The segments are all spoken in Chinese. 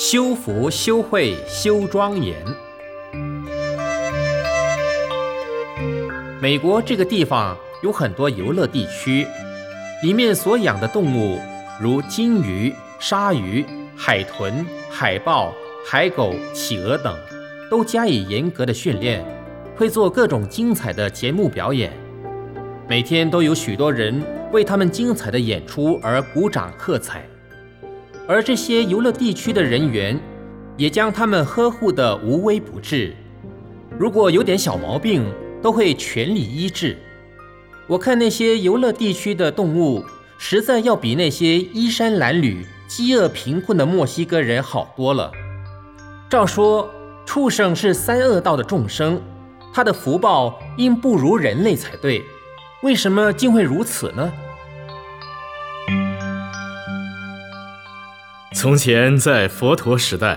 修福修慧修庄严。美国这个地方有很多游乐地区，里面所养的动物，如金鱼、鲨鱼、海豚、海豹、海狗、企鹅等，都加以严格的训练，会做各种精彩的节目表演。每天都有许多人为他们精彩的演出而鼓掌喝彩，而这些游乐地区的人员也将他们呵护得无微不至。如果有点小毛病，都会全力医治。我看那些游乐地区的动物，实在要比那些衣衫褴褛、饥饿贫困的墨西哥人好多了。照说，畜生是三恶道的众生，他的福报应不如人类才对。为什么竟会如此呢？从前在佛陀时代，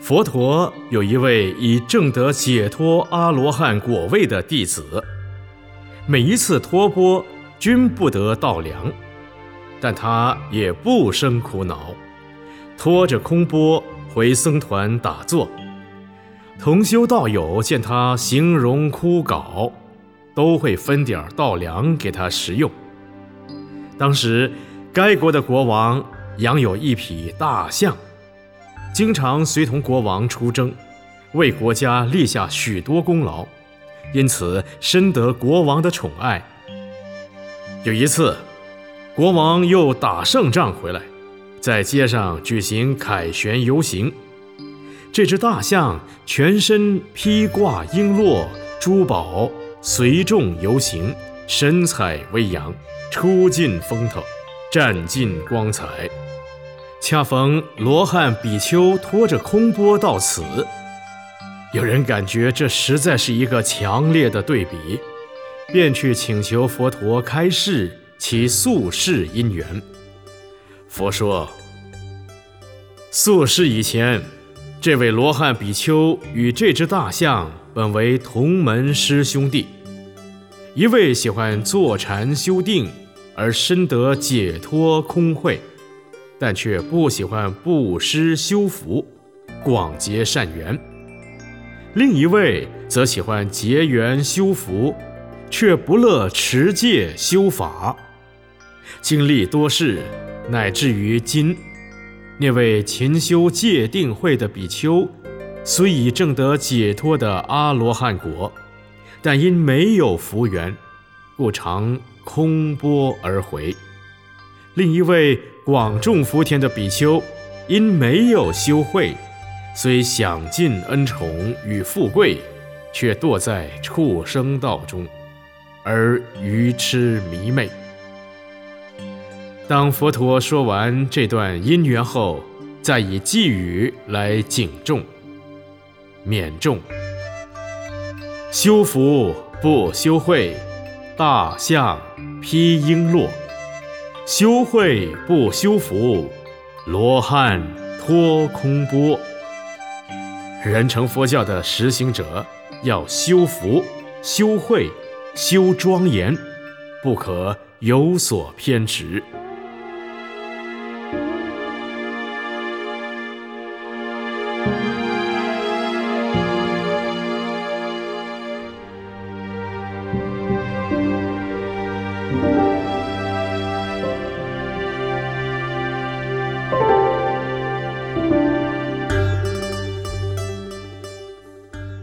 佛陀有一位已证得解脱阿罗汉果位的弟子，每一次托钵均不得稻粮，但他也不生苦恼，拖着空钵回僧团打坐。同修道友见他形容枯槁。都会分点稻粮给他食用。当时，该国的国王养有一匹大象，经常随同国王出征，为国家立下许多功劳，因此深得国王的宠爱。有一次，国王又打胜仗回来，在街上举行凯旋游行，这只大象全身披挂璎珞、珠宝。随众游行，神采飞扬，出尽风头，占尽光彩。恰逢罗汉比丘拖着空钵到此，有人感觉这实在是一个强烈的对比，便去请求佛陀开示其宿世因缘。佛说：宿世以前，这位罗汉比丘与这只大象。本为同门师兄弟，一位喜欢坐禅修定而深得解脱空慧，但却不喜欢布施修福、广结善缘；另一位则喜欢结缘修福，却不乐持戒修法。经历多事，乃至于今，那位勤修戒定慧的比丘。虽已证得解脱的阿罗汉果，但因没有福缘，故常空钵而回。另一位广种福田的比丘，因没有修慧，虽享尽恩宠与富贵，却堕在畜生道中，而愚痴迷昧。当佛陀说完这段因缘后，再以寄语来警众。免众，修福不修慧，大象披璎珞；修慧不修福，罗汉托空波。人成佛教的实行者，要修福、修慧、修庄严，不可有所偏执。